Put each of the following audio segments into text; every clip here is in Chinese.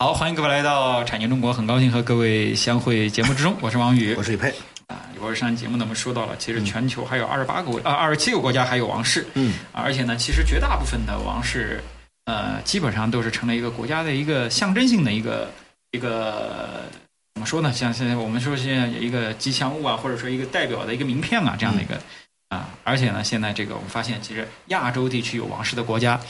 好，欢迎各位来到《产经中国》，很高兴和各位相会节目之中。我是王宇，我是李佩。啊，一会儿上节目呢，我们说到了，其实全球还有二十八个啊，二十七个国家还有王室。嗯，而且呢，其实绝大部分的王室，呃，基本上都是成了一个国家的一个象征性的一个一个怎么说呢？像现在我们说现在有一个吉祥物啊，或者说一个代表的一个名片啊，这样的一个啊。而且呢，现在这个我们发现，其实亚洲地区有王室的国家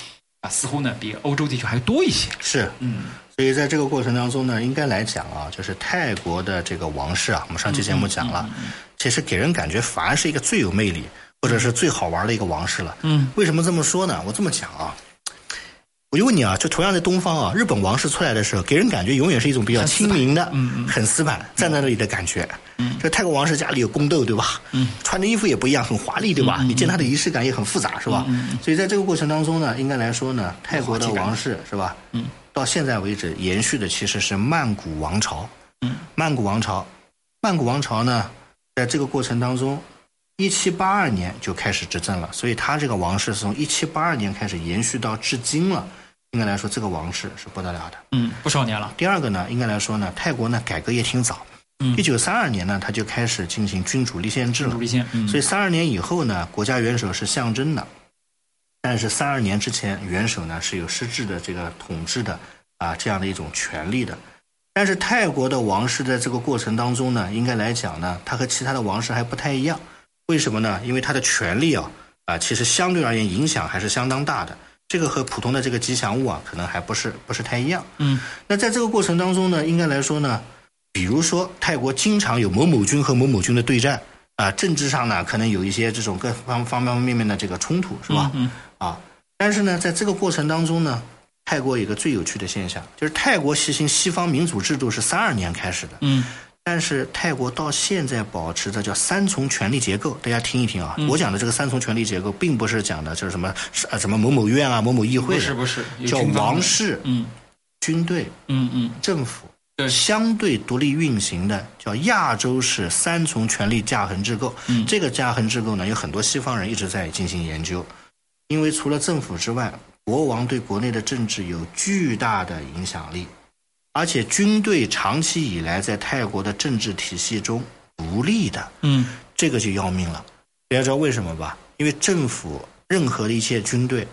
啊，似乎呢比欧洲地区还多一些。是，嗯。所以在这个过程当中呢，应该来讲啊，就是泰国的这个王室啊，我们上期节目讲了，其实给人感觉反而是一个最有魅力或者是最好玩的一个王室了。嗯，为什么这么说呢？我这么讲啊，我就问你啊，就同样在东方啊，日本王室出来的时候，给人感觉永远是一种比较亲民的，嗯嗯，很死板，站在那里的感觉。嗯，这泰国王室家里有宫斗，对吧？嗯，穿的衣服也不一样，很华丽，对吧？你见他的仪式感也很复杂，是吧？嗯所以在这个过程当中呢，应该来说呢，泰国的王室是吧？嗯。到现在为止，延续的其实是曼谷王朝。嗯，曼谷王朝，曼谷王朝呢，在这个过程当中，一七八二年就开始执政了，所以他这个王室是从一七八二年开始延续到至今了。应该来说，这个王室是不得了的。嗯，不少年了。第二个呢，应该来说呢，泰国呢改革也挺早。嗯，一九三二年呢，他就开始进行君主立宪制了。立宪。嗯，所以三二年以后呢，国家元首是象征的，但是三二年之前，元首呢是有实质的这个统治的啊这样的一种权利的。但是泰国的王室在这个过程当中呢，应该来讲呢，它和其他的王室还不太一样。为什么呢？因为它的权力啊啊，其实相对而言影响还是相当大的。这个和普通的这个吉祥物啊，可能还不是不是太一样。嗯，那在这个过程当中呢，应该来说呢，比如说泰国经常有某某军和某某军的对战。啊，政治上呢，可能有一些这种各方方方面面的这个冲突，是吧？嗯。啊，但是呢，在这个过程当中呢，泰国有一个最有趣的现象，就是泰国实行西方民主制度是三二年开始的。嗯。但是泰国到现在保持着叫三重权力结构，大家听一听啊。嗯、我讲的这个三重权力结构，并不是讲的就是什么呃什么某某院啊、某某议会不是不是，叫王室、嗯，军队、嗯嗯，政府。对相对独立运行的叫亚洲式三重权力架衡制构。嗯，这个架衡制构呢，有很多西方人一直在进行研究，因为除了政府之外，国王对国内的政治有巨大的影响力，而且军队长期以来在泰国的政治体系中独立的。嗯，这个就要命了。大家知道为什么吧？因为政府任何的一切军队。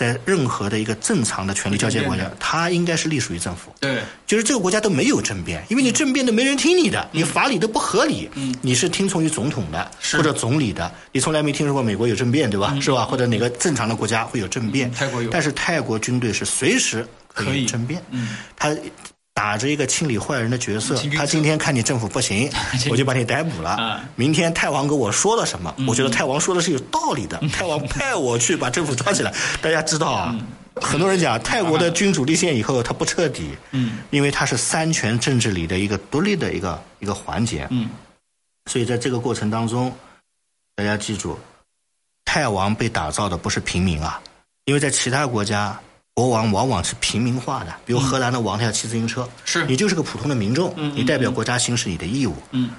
在任何的一个正常的权力交接国家，它应该是隶属于政府。对，就是这个国家都没有政变，因为你政变都没人听你的，你法理都不合理。嗯，你是听从于总统的或者总理的，你从来没听说过美国有政变，对吧？是吧？或者哪个正常的国家会有政变？泰国有，但是泰国军队是随时可以政变。嗯，他。打着一个清理坏人的角色，他今天看你政府不行，我就把你逮捕了。明天太王跟我说了什么？我觉得太王说的是有道理的，太王派我去把政府抓起来。大家知道啊，很多人讲泰国的君主立宪以后，他不彻底，嗯，因为他是三权政治里的一个独立的一个一个环节，嗯，所以在这个过程当中，大家记住，泰王被打造的不是平民啊，因为在其他国家。国王往往是平民化的，比如荷兰的王，他要骑自行车，是。你就是个普通的民众，嗯你代表国家行使你的义务。嗯，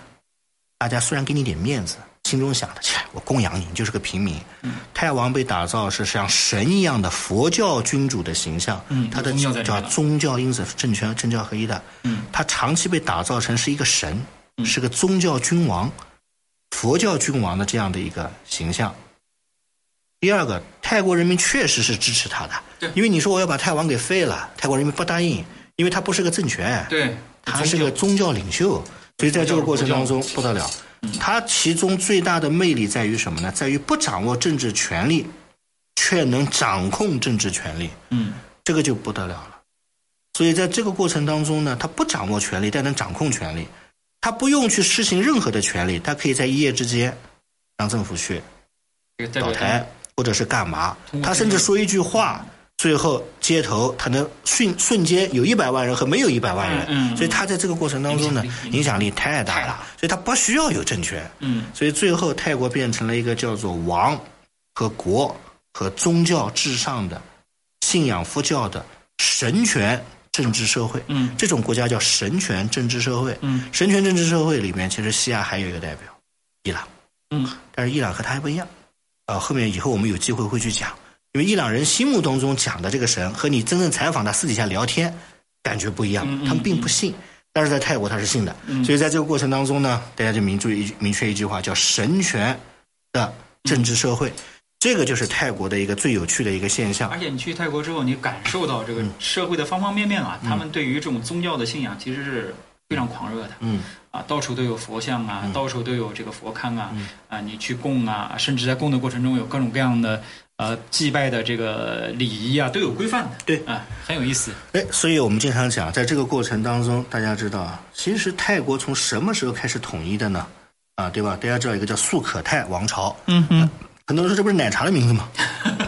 大家虽然给你点面子，心中想的，切，我供养你，你就是个平民。嗯，泰王被打造是像神一样的佛教君主的形象，嗯，他的叫宗教因子是政权政教合一的，嗯，他长期被打造成是一个神，是个宗教君王，佛教君王的这样的一个形象。第二个，泰国人民确实是支持他的，对，因为你说我要把泰王给废了，泰国人民不答应，因为他不是个政权，对，他是个宗教领袖，所以在这个过程当中不得了。他其中最大的魅力在于什么呢？在于不掌握政治权力，却能掌控政治权力。嗯，这个就不得了了。所以在这个过程当中呢，他不掌握权力，但能掌控权力。他不用去施行任何的权利，他可以在一夜之间让政府去倒台，或者是干嘛？他甚至说一句话，最后街头他能瞬瞬间有一百万人和没有一百万人，所以他在这个过程当中呢，影响力太大了，所以他不需要有政权。嗯，所以最后泰国变成了一个叫做王和国和宗教至上的信仰佛教的神权。政治社会，嗯，这种国家叫神权政治社会，嗯，神权政治社会里面，其实西亚还有一个代表，伊朗，嗯，但是伊朗和他还不一样，啊，后面以后我们有机会会去讲，因为伊朗人心目当中讲的这个神和你真正采访他私底下聊天感觉不一样，他们并不信，但是在泰国他是信的，所以在这个过程当中呢，大家就明注意明确一句话，叫神权的政治社会。这个就是泰国的一个最有趣的一个现象，而且你去泰国之后，你感受到这个社会的方方面面啊，他们对于这种宗教的信仰其实是非常狂热的。嗯，啊，到处都有佛像啊，到处都有这个佛龛啊，啊，你去供啊，甚至在供的过程中有各种各样的呃祭拜的这个礼仪啊，都有规范的。对，啊，很有意思。哎，所以我们经常讲，在这个过程当中，大家知道啊，其实泰国从什么时候开始统一的呢？啊，对吧？大家知道一个叫素可泰王朝。嗯嗯。很多人说这不是奶茶的名字吗？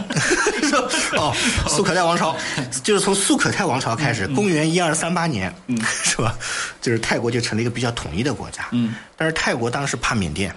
说哦，素可泰王朝就是从素可泰王朝开始，公元一二三八年，是吧？就是泰国就成了一个比较统一的国家。嗯，但是泰国当时怕缅甸，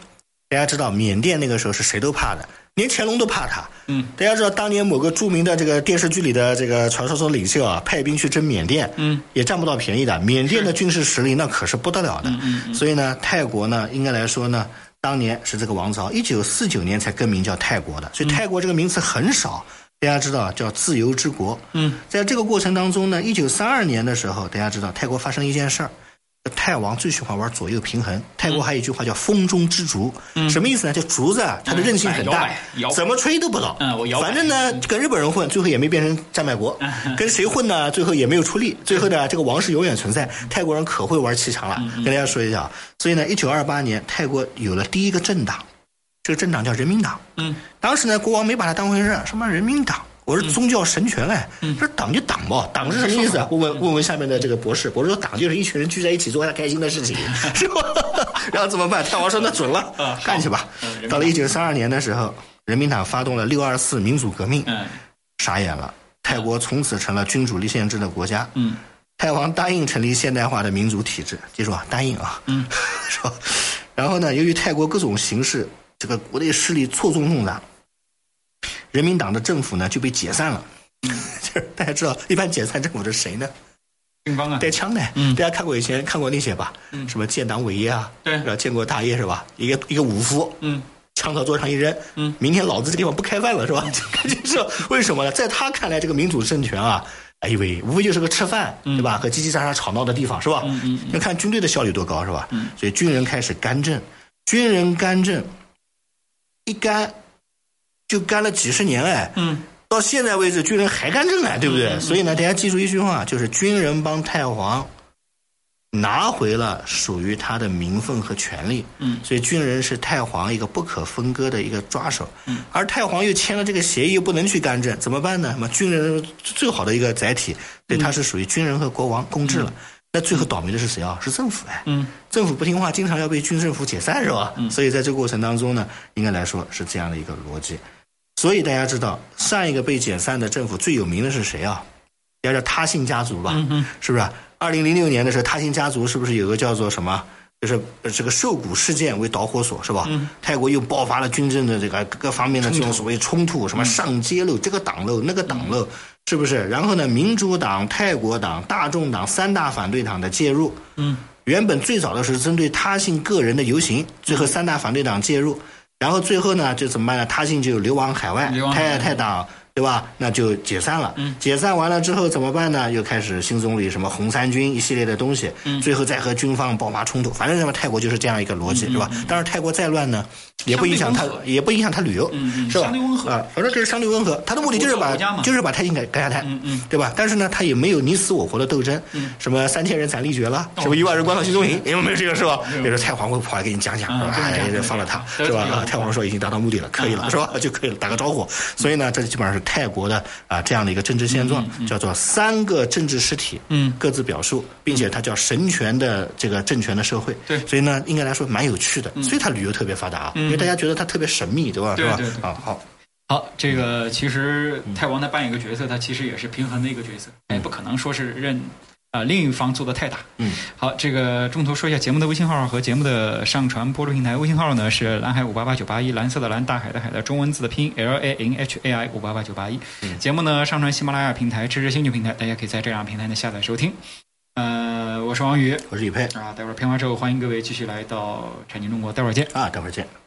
大家知道缅甸那个时候是谁都怕的，连乾隆都怕他。嗯，大家知道当年某个著名的这个电视剧里的这个传说中领袖啊，派兵去征缅甸，嗯，也占不到便宜的。缅甸的军事实力那可是不得了的。嗯嗯。所以呢，泰国呢，应该来说呢。当年是这个王朝，一九四九年才更名叫泰国的，所以泰国这个名词很少。大家知道叫自由之国。嗯，在这个过程当中呢，一九三二年的时候，大家知道泰国发生一件事儿。泰王最喜欢玩左右平衡。泰国还有一句话叫“风中之竹”，什么意思呢？就竹子啊，它的韧性很大，怎么吹都不倒。嗯，我摇。反正呢，跟日本人混，最后也没变成战败国；跟谁混呢，最后也没有出力。最后呢，这个王室永远存在。泰国人可会玩气场了，跟大家说一下。所以呢，一九二八年，泰国有了第一个政党，这个政党叫人民党。嗯，当时呢，国王没把它当回事，什么人民党。我是宗教神权哎，这党就党吧，党是什么意思啊？问 问问问下面的这个博士，博士说党就是一群人聚在一起做他开心的事情 是吧？然后怎么办？泰王说那准了，干去吧。到了一九三二年的时候，人民党发动了六二四民主革命，傻眼了，泰国从此成了君主立宪制的国家。嗯，泰王答应成立现代化的民主体制，记住啊，答应啊。嗯，是吧？然后呢，由于泰国各种形势，这个国内势力错综复杂。人民党的政府呢就被解散了，就是大家知道，一般解散政府的是谁呢？军方啊，带枪的。嗯，大家看过以前看过那些吧？嗯，什么建党伟业啊？对，建国大业是吧？一个一个武夫，嗯，枪到桌上一扔，嗯，明天老子这地方不开饭了是吧？就是为什么呢？在他看来，这个民主政权啊，哎呦喂，无非就是个吃饭，对吧？和叽叽喳喳吵闹的地方是吧？嗯嗯，要看军队的效率多高是吧？嗯，所以军人开始干政，军人干政，一干。就干了几十年哎，嗯，到现在为止，军人还干政哎，对不对？所以呢，大家记住一句话，就是军人帮太皇拿回了属于他的名分和权利。嗯，所以军人是太皇一个不可分割的一个抓手。嗯，而太皇又签了这个协议，又不能去干政，怎么办呢？什么军人最好的一个载体，对，他是属于军人和国王共治了。那最后倒霉的是谁啊？是政府哎。嗯，政府不听话，经常要被军政府解散是吧？嗯，所以在这个过程当中呢，应该来说是这样的一个逻辑。所以大家知道，上一个被解散的政府最有名的是谁啊？要叫他信家族吧，是不是？二零零六年的时候，他信家族是不是有个叫做什么？就是这个受谷事件为导火索，是吧？泰国又爆发了军政的这个各方面的这种所谓冲突，什么上街喽，这个党喽，那个党喽，是不是？然后呢，民主党、泰国党、大众党三大反对党的介入，嗯，原本最早的是针对他信个人的游行，最后三大反对党介入。然后最后呢，就怎么办呢？他信就流亡海外，泰泰党对吧？那就解散了。嗯解散完了之后怎么办呢？又开始新总理什么红三军一系列的东西，嗯最后再和军方爆发冲突。反正什么泰国就是这样一个逻辑，嗯是吧？当然泰国再乱呢，也不影响他也不影响他旅游，是吧？相对温和啊，反正这是相对温和。他的目的就是把就是把泰兴改改下台，嗯嗯对吧？但是呢，他也没有你死我活的斗争，嗯什么三千人斩立决了，哦什么一万人关到集中营，有没有这个是吧？比如说太皇会跑来给你讲讲，是吧？放了他，是吧？对啊太皇说已经达到目的了，可以了，是吧？就可以了，打个招呼。所以呢，这基本上是泰国的啊这样的一个政治现状，叫做三个政治实体，嗯。各自表述，并且它叫神权的这个政权的社会。对。所以呢，应该来说蛮有趣的，所以它旅游特别发达啊，因为大家觉得它特别神秘，对吧？对吧？啊，好，好，这个其实泰王他扮演一个角色，他其实也是平衡的一个角色，也不可能说是任啊、另一方做的太大。嗯，好，这个中途说一下节目的微信号和节目的上传播出平台。微信号呢是蓝海五八八九八一，蓝色的蓝，大海的海的中文字的拼音 L A N H A I 五八八九八一。节目呢上传喜马拉雅平台、知识星球平台，大家可以在这两个平台呢下载收听。呃，我是王宇我是李佩啊，待会儿片花之后，欢迎各位继续来到产经中国，待会儿见。啊，待会儿见。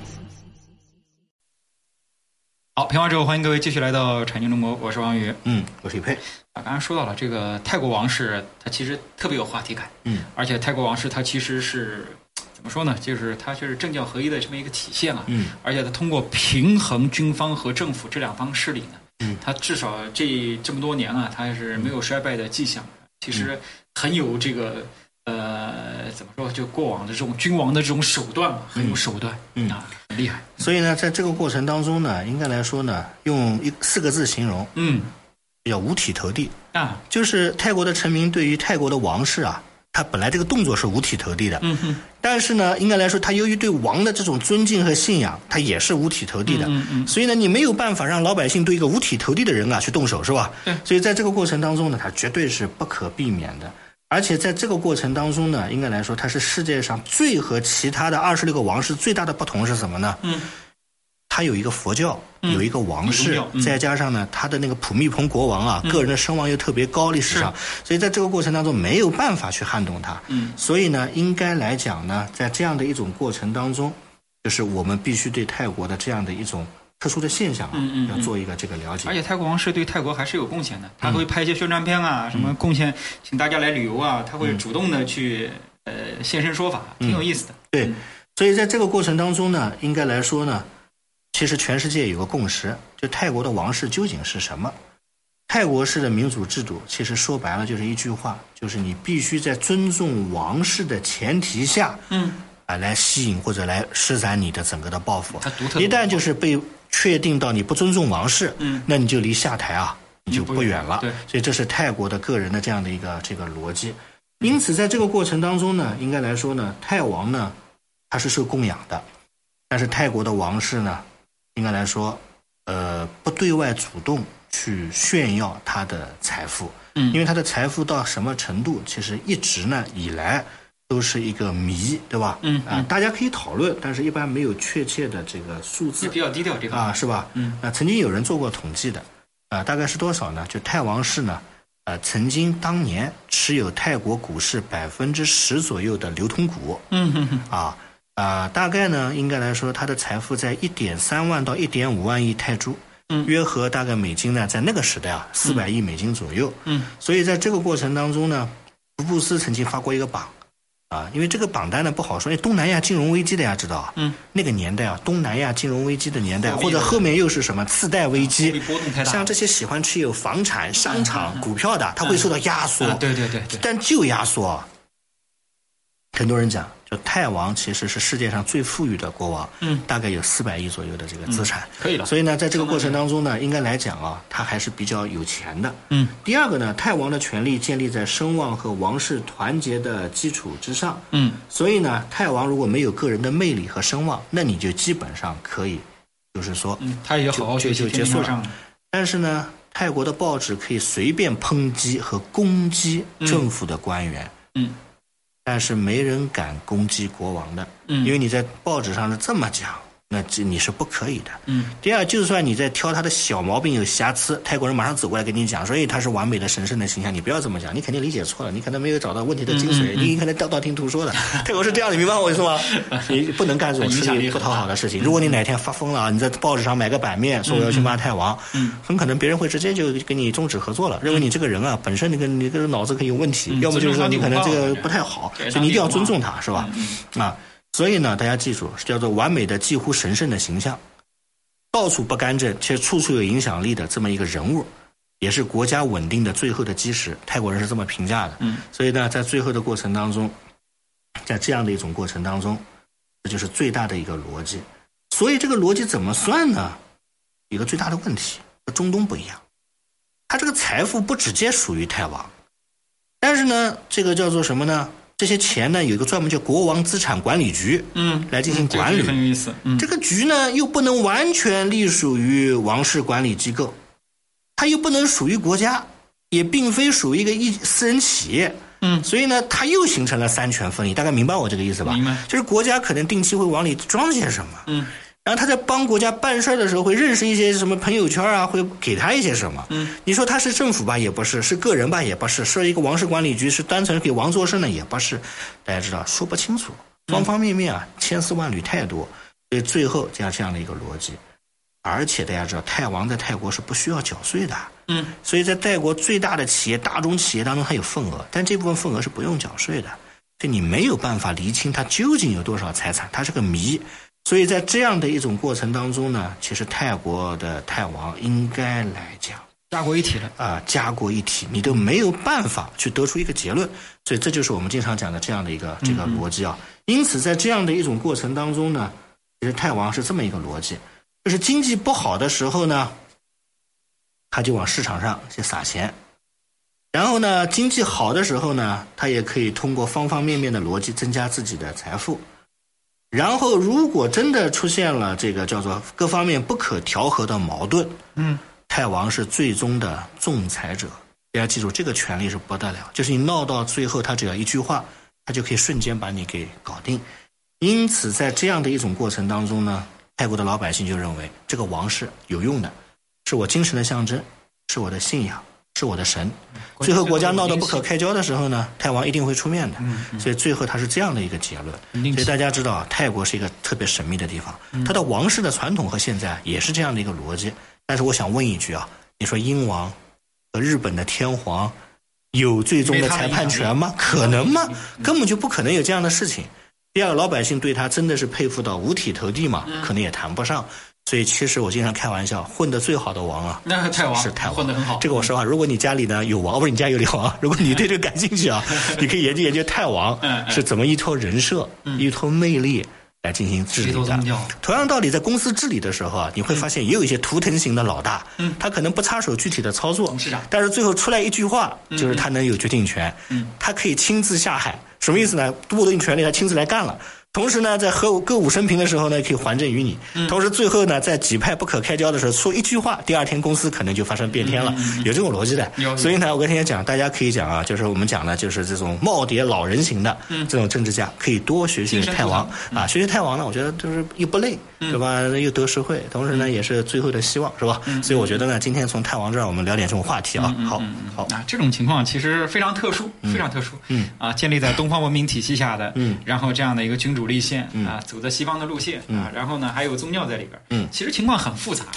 好，评完之后，欢迎各位继续来到产经中国，我是王宇。嗯，我是李佩。啊，刚才说到了这个泰国王室，它其实特别有话题感，嗯，而且泰国王室它其实是怎么说呢？就是它就是政教合一的这么一个体现啊，嗯，而且它通过平衡军方和政府这两方势力呢，嗯，它至少这这么多年啊，它是没有衰败的迹象，其实很有这个呃怎么说，就过往的这种君王的这种手段嘛，很有手段，嗯啊，很厉害，所以呢，在这个过程当中呢，应该来说呢，用一四个字形容，嗯叫五体投地。啊，就是泰国的臣民对于泰国的王室啊，他本来这个动作是五体投地的，嗯哼，但是呢，应该来说，他由于对王的这种尊敬和信仰，他也是五体投地的。嗯嗯所以呢，你没有办法让老百姓对一个五体投地的人啊去动手，是吧？对所以在这个过程当中呢，他绝对是不可避免的。而且在这个过程当中呢，应该来说，它是世界上最和其他的二十六个王室最大的不同是什么呢？嗯，它有一个佛教，嗯。有一个王室，再加上呢，他的那个普密蓬国王啊，个人的声望又特别高，历史上，所以在这个过程当中没有办法去撼动他。嗯。所以呢，应该来讲呢，在这样的一种过程当中，就是我们必须对泰国的这样的一种特殊的现象啊，嗯嗯嗯要做一个这个了解。而且泰国王室对泰国还是有贡献的，他会拍一些宣传片啊，什么贡献，请大家来旅游啊，他会主动的去呃现身说法，挺有意思的。对嗯，所以在这个过程当中呢，应该来说呢，其实全世界有个共识，就泰国的王室究竟是什么？泰国式的民主制度，其实说白了就是一句话，就是你必须在尊重王室的前提下，嗯，啊，来吸引或者来施展你的整个的抱负。它独特的一旦就是被确定到你不尊重王室，嗯。那你就离下台啊，你就不远了。对。所以这是泰国的个人的这样的一个这个逻辑。因此，在这个过程当中呢，应该来说呢，泰王呢，他是受供养的，但是泰国的王室呢，应该来说，呃，不对外主动去炫耀他的财富，嗯。因为他的财富到什么程度，其实一直呢以来都是一个谜，对吧？嗯啊，大家可以讨论，但是一般没有确切的这个数字比较低调这个啊，是吧？嗯，啊，曾经有人做过统计的，啊，大概是多少呢？就泰王室呢，呃，曾经当年持有泰国股市百分之十左右的流通股，嗯哼哼，啊啊，大概呢，应该来说，他的财富在一点三万到一点五万亿泰铢，嗯约合大概美金呢，在那个时代啊，四百亿美金左右，嗯，所以在这个过程当中呢，福布斯曾经发过一个榜。啊，因为这个榜单呢不好说，因为东南亚金融危机大家知道啊，嗯，那个年代啊，东南亚金融危机的年代，或者后面又是什么次贷危机，像这些喜欢持有房产、商场、股票的，他会受到压缩。啊，对对对对，但就压缩，很多人讲，就泰王其实是世界上最富裕的国王，嗯，大概有四百亿左右的这个资产。可以了。所以呢，在这个过程当中呢，应该来讲啊，他还是比较有钱的。嗯，第二个呢，泰王的权力建立在声望和王室团结的基础之上。嗯所以呢，泰王如果没有个人的魅力和声望，那你就基本上可以，就是说，嗯，他也好好学习，就就结束了但是呢，泰国的报纸可以随便抨击和攻击政府的官员，嗯但是没人敢攻击国王的，嗯。因为你在报纸上是这么讲，那这你是不可以的。嗯第二，就算你在挑他的小毛病有瑕疵，泰国人马上走过来跟你讲所以，他是完美的神圣的形象，你不要这么讲，你肯定理解错了，你可能没有找到问题的精髓，嗯嗯嗯你可能道道听途说的。泰国是这样你，明白我意思吗？你不能干这种吃力不讨好的事情。如果你哪天发疯了啊，你在报纸上买个版面说我要去骂泰王，嗯很可能别人会直接就跟你终止合作了，认为你这个人啊本身你跟你这个脑子可以有问题，嗯要么就是说你可能这个不太好，所以你一定要尊重他，是吧？嗯啊，所以呢，大家记住，叫做完美的、几乎神圣的形象，到处不干政却处处有影响力的这么一个人物，也是国家稳定的最后的基石。泰国人是这么评价的。嗯所以呢，在最后的过程当中，在这样的一种过程当中，这就是最大的一个逻辑。所以这个逻辑怎么算呢？有一个最大的问题和中东不一样，他这个财富不直接属于泰王，但是呢，这个叫做什么呢？这些钱呢，有一个专门叫国王资产管理局，嗯，来进行管理这个很有意思。嗯这个局呢又不能完全隶属于王室管理机构，它又不能属于国家，也并非属于一个一私人企业。嗯所以呢，它又形成了三权分立。大概明白我这个意思吧？明白就是国家可能定期会往里装些什么，嗯然后他在帮国家办事儿的时候会认识一些什么朋友圈啊，会给他一些什么。嗯，你说他是政府吧，也不是；是个人吧，也不是；是一个王室管理局，是单纯给王做事呢，也不是。大家知道，说不清楚，方方面面啊，千丝万缕太多，所以最后这样这样的一个逻辑。而且大家知道，泰王在泰国是不需要缴税的。嗯所以在泰国最大的企业、大中企业当中，它有份额，但这部分份额是不用缴税的，所以你没有办法厘清他究竟有多少财产，它是个谜。所以在这样的一种过程当中呢，其实泰国的泰王应该来讲家国一体了。啊，家国一体，你都没有办法去得出一个结论。所以这就是我们经常讲的这样的一个这个逻辑啊。因此，在这样的一种过程当中呢，其实泰王是这么一个逻辑，就是经济不好的时候呢，他就往市场上去撒钱。然后呢，经济好的时候呢，他也可以通过方方面面的逻辑增加自己的财富。然后，如果真的出现了这个叫做各方面不可调和的矛盾，嗯泰王是最终的仲裁者。大家记住，这个权利是不得了，就是你闹到最后，他只要一句话，他就可以瞬间把你给搞定。因此，在这样的一种过程当中呢，泰国的老百姓就认为这个王是有用的，是我精神的象征，是我的信仰，是我的神。最后国家闹得不可开交的时候呢，泰王一定会出面的。所以最后他是这样的一个结论。所以大家知道啊，泰国是一个特别神秘的地方，它的王室的传统和现在也是这样的一个逻辑。但是我想问一句啊，你说英王和日本的天皇有最终的裁判权吗？可能吗？根本就不可能有这样的事情。第二，老百姓对他真的是佩服到五体投地嘛？可能也谈不上。所以其实我经常开玩笑，混得最好的王啊，那泰王是泰王，混得很好这个我说话，如果你家里呢有王，不是你家有王，如果你对这个感兴趣啊，你可以研究研究泰王是怎么依托人设、依托魅力来进行治理的。同样道理，在公司治理的时候啊，你会发现也有一些图腾型的老大，嗯。他可能不插手具体的操作但是最后出来一句话，就是他能有决定权，嗯。他可以亲自下海，什么意思呢？握定权力，他亲自来干了。同时呢，在歌舞歌舞升平的时候呢，可以还政于你。嗯。同时，最后呢，在几派不可开交的时候，说一句话，第二天公司可能就发生变天了，有这种逻辑的。嗯有。所以呢，我跟大家讲，大家可以讲啊，就是我们讲的，就是这种耄耋老人型的这种政治家，可以多学学嗯精神泰王啊，学习太王呢，我觉得就是又不累，对吧？又得实惠，同时呢，也是最后的希望，是吧？所以我觉得呢，今天从太王这儿我们聊点这种话题啊，好好。啊，这种情况其实非常特殊，非常特殊。嗯。啊，建立在东方文明体系下的，嗯。然后这样的一个君主立宪啊，走在西方的路线啊，然后呢还有宗教在里边，嗯其实情况很复杂。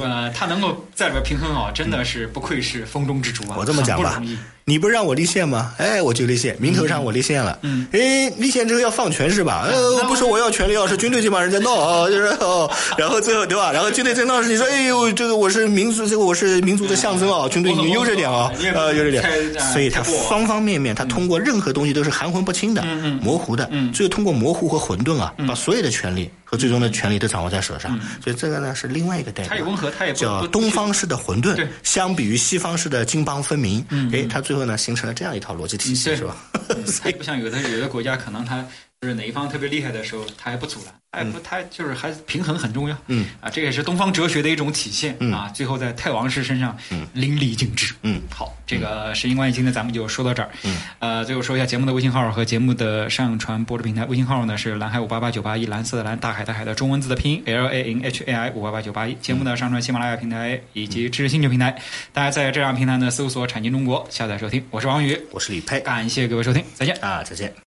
呃，他能够在里边平衡好，真的是不愧是风中之烛啊！我这么讲吧很不容易，你不是让我立宪吗？哎，我就立宪，名头上我立宪了。嗯，哎，立宪之后要放权是吧？呃，不是我要权利，要是军队这帮人在闹啊，就是哦，然后最后对吧？然后军队在闹时，你说哎呦，这个我是民族，这个我是民族的象征啊，军队你悠着点啊，呃，悠着点，所以他方方面面，他通过任何东西都是含混不清的、模糊的，最后通过模糊和混沌啊，把所有的权利和最终的权利都掌握在手上。所以这个呢是另外一个代表，它也温和，它也不叫东方式的混沌，相比于西方式的金邦分明，哎，它最后呢形成了这样一套逻辑体系，是吧？它不像有的有的国家，可能它就是哪一方特别厉害的时候，他还不阻拦，他也不，他就是还平衡很重要。嗯啊，这也是东方哲学的一种体现、嗯啊。最后在太王氏身上嗯淋漓尽致。嗯好，这个时间关系，今天咱们就说到这儿。嗯，呃，最后说一下节目的微信号和节目的上传播出平台。微信号呢是蓝海五八八九八一，蓝色的蓝，大海的海的中文字的拼音 L A N H A I 五八八九八一。节目呢上传喜马拉雅平台以及知识星球平台，大家在这两个平台呢搜索“产经中国”下载收听。我是王宇，我是李佩感谢各位收听，再见。啊，再见。